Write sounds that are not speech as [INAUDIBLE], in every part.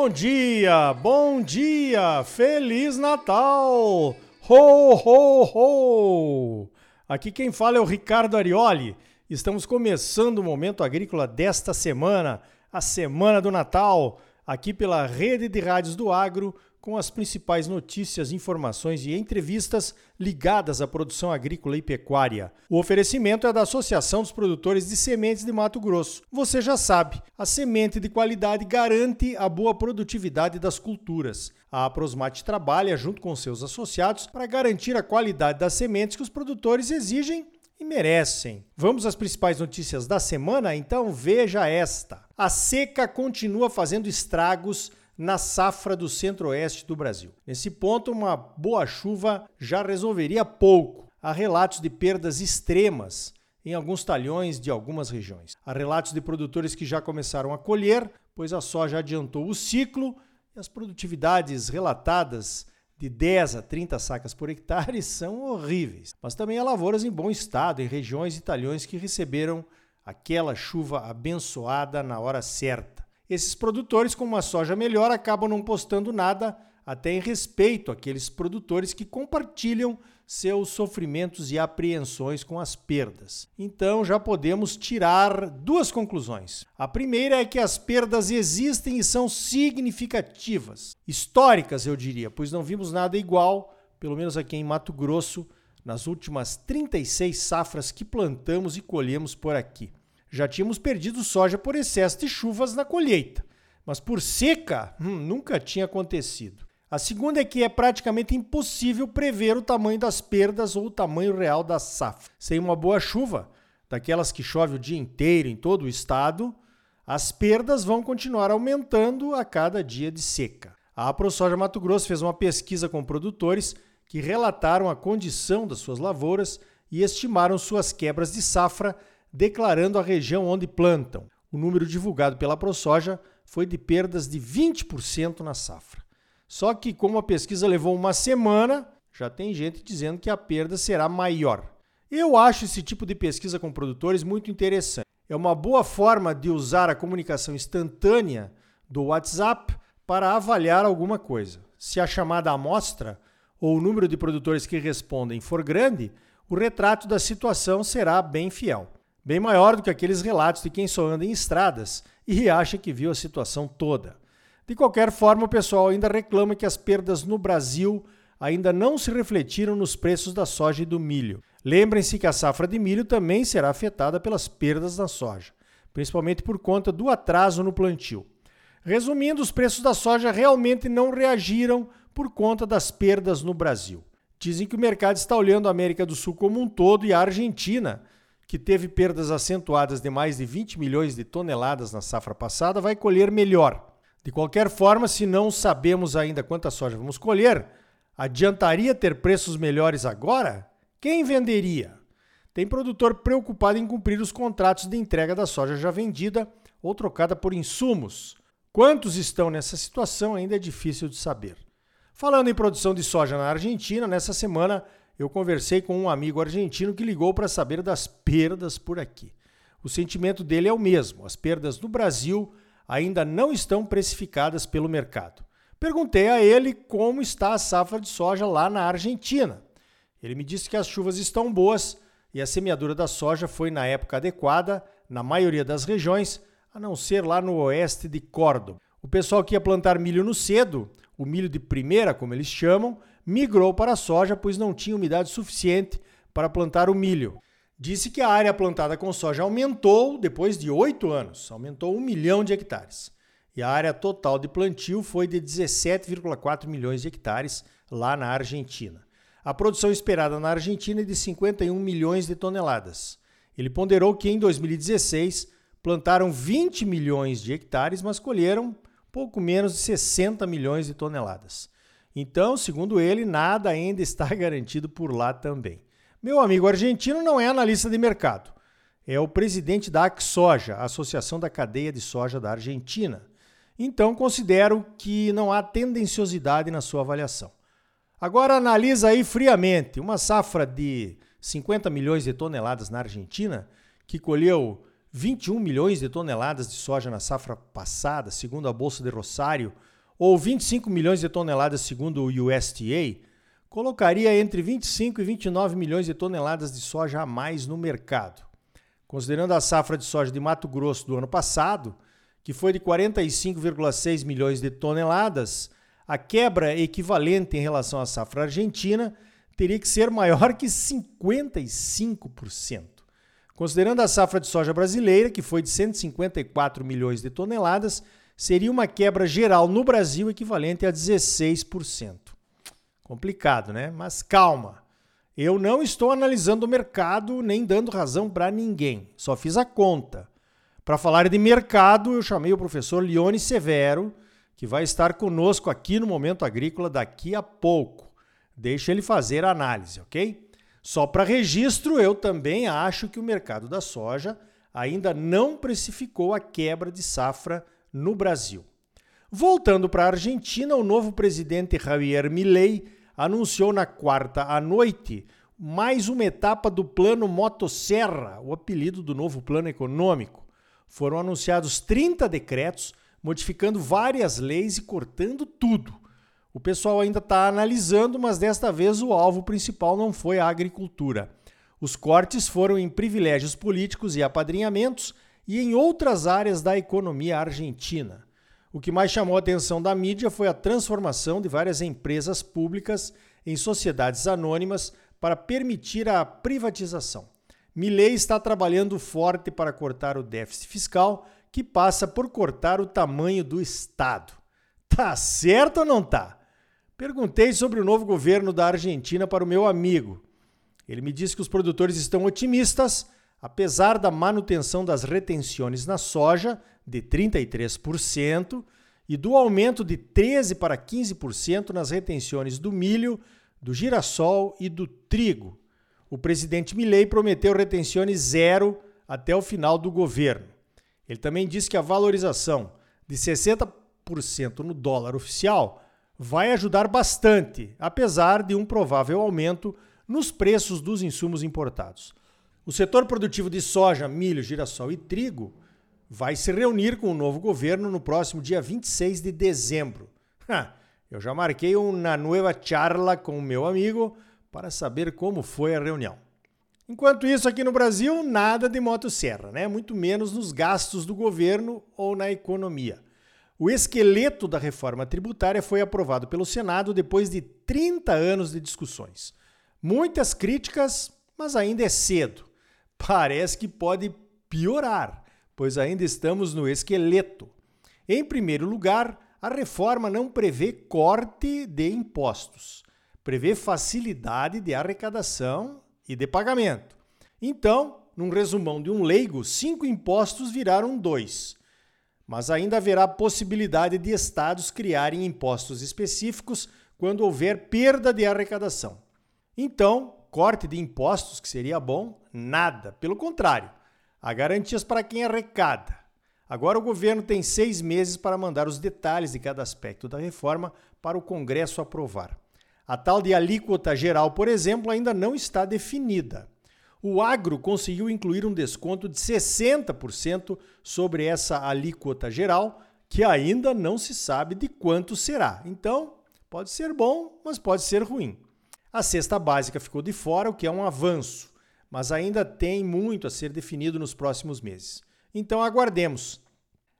bom dia, bom dia, Feliz Natal! Ho, ho, ho! Aqui quem fala é o Ricardo Arioli. Estamos começando o Momento Agrícola desta semana, a Semana do Natal, aqui pela Rede de Rádios do Agro, com as principais notícias, informações e entrevistas ligadas à produção agrícola e pecuária. O oferecimento é da Associação dos Produtores de Sementes de Mato Grosso. Você já sabe, a semente de qualidade garante a boa produtividade das culturas. A Aprosmate trabalha junto com seus associados para garantir a qualidade das sementes que os produtores exigem e merecem. Vamos às principais notícias da semana? Então veja esta. A seca continua fazendo estragos na safra do centro-oeste do Brasil. Nesse ponto, uma boa chuva já resolveria pouco. Há relatos de perdas extremas em alguns talhões de algumas regiões. Há relatos de produtores que já começaram a colher, pois a soja adiantou o ciclo e as produtividades relatadas de 10 a 30 sacas por hectare [LAUGHS] são horríveis. Mas também há lavouras em bom estado, em regiões e talhões que receberam aquela chuva abençoada na hora certa. Esses produtores, com uma soja melhor, acabam não postando nada, até em respeito àqueles produtores que compartilham seus sofrimentos e apreensões com as perdas. Então já podemos tirar duas conclusões. A primeira é que as perdas existem e são significativas, históricas, eu diria, pois não vimos nada igual, pelo menos aqui em Mato Grosso, nas últimas 36 safras que plantamos e colhemos por aqui. Já tínhamos perdido soja por excesso de chuvas na colheita, mas por seca hum, nunca tinha acontecido. A segunda é que é praticamente impossível prever o tamanho das perdas ou o tamanho real da safra. Sem uma boa chuva, daquelas que chove o dia inteiro em todo o estado, as perdas vão continuar aumentando a cada dia de seca. A ProSoja Mato Grosso fez uma pesquisa com produtores que relataram a condição das suas lavouras e estimaram suas quebras de safra declarando a região onde plantam. O número divulgado pela ProSoja foi de perdas de 20% na safra. Só que, como a pesquisa levou uma semana, já tem gente dizendo que a perda será maior. Eu acho esse tipo de pesquisa com produtores muito interessante. É uma boa forma de usar a comunicação instantânea do WhatsApp para avaliar alguma coisa. Se a chamada amostra ou o número de produtores que respondem for grande, o retrato da situação será bem fiel bem maior do que aqueles relatos de quem só anda em estradas e acha que viu a situação toda. De qualquer forma, o pessoal ainda reclama que as perdas no Brasil ainda não se refletiram nos preços da soja e do milho. Lembrem-se que a safra de milho também será afetada pelas perdas da soja, principalmente por conta do atraso no plantio. Resumindo, os preços da soja realmente não reagiram por conta das perdas no Brasil. Dizem que o mercado está olhando a América do Sul como um todo e a Argentina que teve perdas acentuadas de mais de 20 milhões de toneladas na safra passada, vai colher melhor. De qualquer forma, se não sabemos ainda quanta soja vamos colher, adiantaria ter preços melhores agora? Quem venderia? Tem produtor preocupado em cumprir os contratos de entrega da soja já vendida ou trocada por insumos. Quantos estão nessa situação ainda é difícil de saber. Falando em produção de soja na Argentina, nessa semana eu conversei com um amigo argentino que ligou para saber das perdas por aqui. O sentimento dele é o mesmo: as perdas no Brasil ainda não estão precificadas pelo mercado. Perguntei a ele como está a safra de soja lá na Argentina. Ele me disse que as chuvas estão boas e a semeadura da soja foi na época adequada na maioria das regiões, a não ser lá no oeste de Córdoba. O pessoal que ia plantar milho no cedo, o milho de primeira, como eles chamam, migrou para a soja, pois não tinha umidade suficiente para plantar o milho. Disse que a área plantada com soja aumentou depois de oito anos, aumentou um milhão de hectares. E a área total de plantio foi de 17,4 milhões de hectares lá na Argentina. A produção esperada na Argentina é de 51 milhões de toneladas. Ele ponderou que em 2016 plantaram 20 milhões de hectares, mas colheram pouco menos de 60 milhões de toneladas. Então, segundo ele, nada ainda está [LAUGHS] garantido por lá também. Meu amigo argentino não é analista de mercado. É o presidente da AXOJA, Associação da Cadeia de Soja da Argentina. Então, considero que não há tendenciosidade na sua avaliação. Agora analisa aí friamente uma safra de 50 milhões de toneladas na Argentina, que colheu 21 milhões de toneladas de soja na safra passada, segundo a Bolsa de Rosário, ou 25 milhões de toneladas segundo o USDA, colocaria entre 25 e 29 milhões de toneladas de soja a mais no mercado. Considerando a safra de soja de Mato Grosso do ano passado, que foi de 45,6 milhões de toneladas, a quebra equivalente em relação à safra argentina teria que ser maior que 55%. Considerando a safra de soja brasileira, que foi de 154 milhões de toneladas, seria uma quebra geral no Brasil equivalente a 16%. Complicado, né? Mas calma. Eu não estou analisando o mercado nem dando razão para ninguém. Só fiz a conta. Para falar de mercado, eu chamei o professor Lione Severo, que vai estar conosco aqui no Momento Agrícola daqui a pouco. Deixa ele fazer a análise, ok? Só para registro, eu também acho que o mercado da soja ainda não precificou a quebra de safra no Brasil. Voltando para a Argentina, o novo presidente Javier Milei anunciou na quarta à noite mais uma etapa do Plano Motosserra, o apelido do novo plano econômico. Foram anunciados 30 decretos modificando várias leis e cortando tudo. O pessoal ainda está analisando, mas desta vez o alvo principal não foi a agricultura. Os cortes foram em privilégios políticos e apadrinhamentos e em outras áreas da economia argentina. O que mais chamou a atenção da mídia foi a transformação de várias empresas públicas em sociedades anônimas para permitir a privatização. Milley está trabalhando forte para cortar o déficit fiscal, que passa por cortar o tamanho do Estado. Tá certo ou não tá? Perguntei sobre o novo governo da Argentina para o meu amigo. Ele me disse que os produtores estão otimistas, apesar da manutenção das retenções na soja de 33% e do aumento de 13 para 15% nas retenções do milho, do girassol e do trigo. O presidente Milei prometeu retenções zero até o final do governo. Ele também disse que a valorização de 60% no dólar oficial vai ajudar bastante, apesar de um provável aumento nos preços dos insumos importados. O setor produtivo de soja, milho, girassol e trigo vai se reunir com o novo governo no próximo dia 26 de dezembro. Eu já marquei uma nova charla com o meu amigo para saber como foi a reunião. Enquanto isso, aqui no Brasil, nada de motosserra, né? muito menos nos gastos do governo ou na economia. O esqueleto da reforma tributária foi aprovado pelo Senado depois de 30 anos de discussões. Muitas críticas, mas ainda é cedo. Parece que pode piorar, pois ainda estamos no esqueleto. Em primeiro lugar, a reforma não prevê corte de impostos, prevê facilidade de arrecadação e de pagamento. Então, num resumão de um leigo, cinco impostos viraram dois mas ainda haverá possibilidade de estados criarem impostos específicos quando houver perda de arrecadação. Então, corte de impostos, que seria bom, nada. Pelo contrário, há garantias para quem arrecada. Agora o governo tem seis meses para mandar os detalhes de cada aspecto da reforma para o Congresso aprovar. A tal de alíquota geral, por exemplo, ainda não está definida. O agro conseguiu incluir um desconto de 60% sobre essa alíquota geral, que ainda não se sabe de quanto será. Então, pode ser bom, mas pode ser ruim. A cesta básica ficou de fora, o que é um avanço, mas ainda tem muito a ser definido nos próximos meses. Então, aguardemos.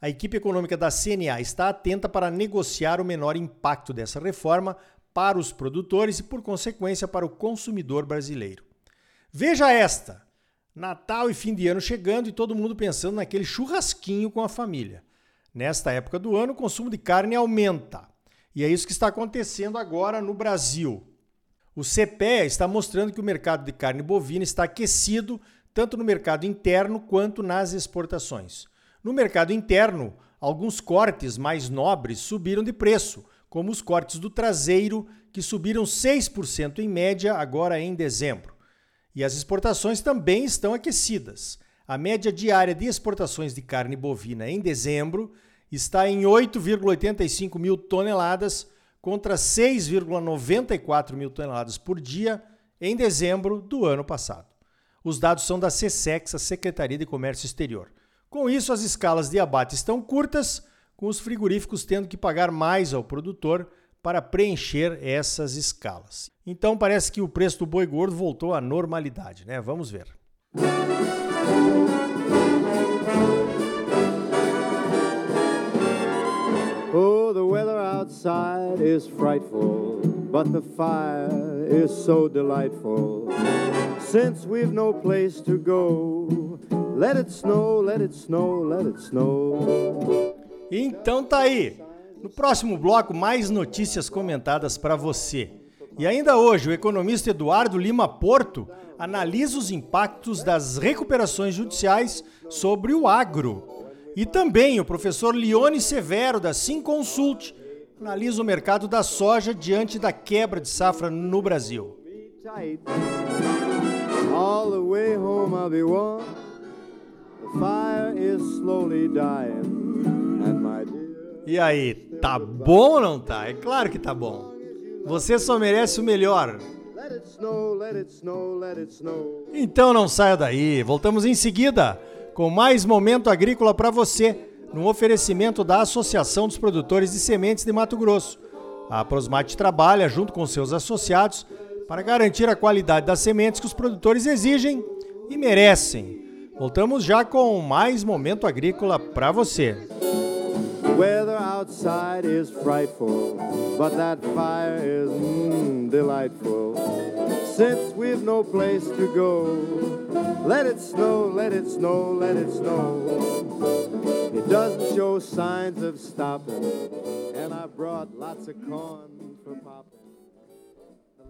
A equipe econômica da CNA está atenta para negociar o menor impacto dessa reforma para os produtores e, por consequência, para o consumidor brasileiro. Veja esta: Natal e fim de ano chegando e todo mundo pensando naquele churrasquinho com a família. Nesta época do ano, o consumo de carne aumenta. E é isso que está acontecendo agora no Brasil. O CPE está mostrando que o mercado de carne bovina está aquecido tanto no mercado interno quanto nas exportações. No mercado interno, alguns cortes mais nobres subiram de preço, como os cortes do traseiro, que subiram 6% em média agora em dezembro. E as exportações também estão aquecidas. A média diária de exportações de carne bovina em dezembro está em 8,85 mil toneladas contra 6,94 mil toneladas por dia em dezembro do ano passado. Os dados são da SESEX, a Secretaria de Comércio Exterior. Com isso, as escalas de abate estão curtas, com os frigoríficos tendo que pagar mais ao produtor para preencher essas escalas. Então parece que o preço do boi gordo voltou à normalidade, né? Vamos ver. Oh, is frightful, but the fire is so delightful. Since we've no place to go, let it snow, let it snow, let it snow. Então tá aí. No próximo bloco, mais notícias comentadas para você. E ainda hoje, o economista Eduardo Lima Porto analisa os impactos das recuperações judiciais sobre o agro. E também o professor Lione Severo, da Simconsult, analisa o mercado da soja diante da quebra de safra no Brasil. E aí, tá bom ou não tá? É claro que tá bom. Você só merece o melhor. Então não saia daí. Voltamos em seguida com mais momento agrícola para você, no oferecimento da Associação dos Produtores de Sementes de Mato Grosso. A Prosmate trabalha junto com seus associados para garantir a qualidade das sementes que os produtores exigem e merecem. Voltamos já com mais momento agrícola para você. weather outside is frightful, but that fire is mm, delightful. Since we've no place to go, let it snow, let it snow, let it snow. Doesn't show signs of stopping, and I brought lots of corn for popping.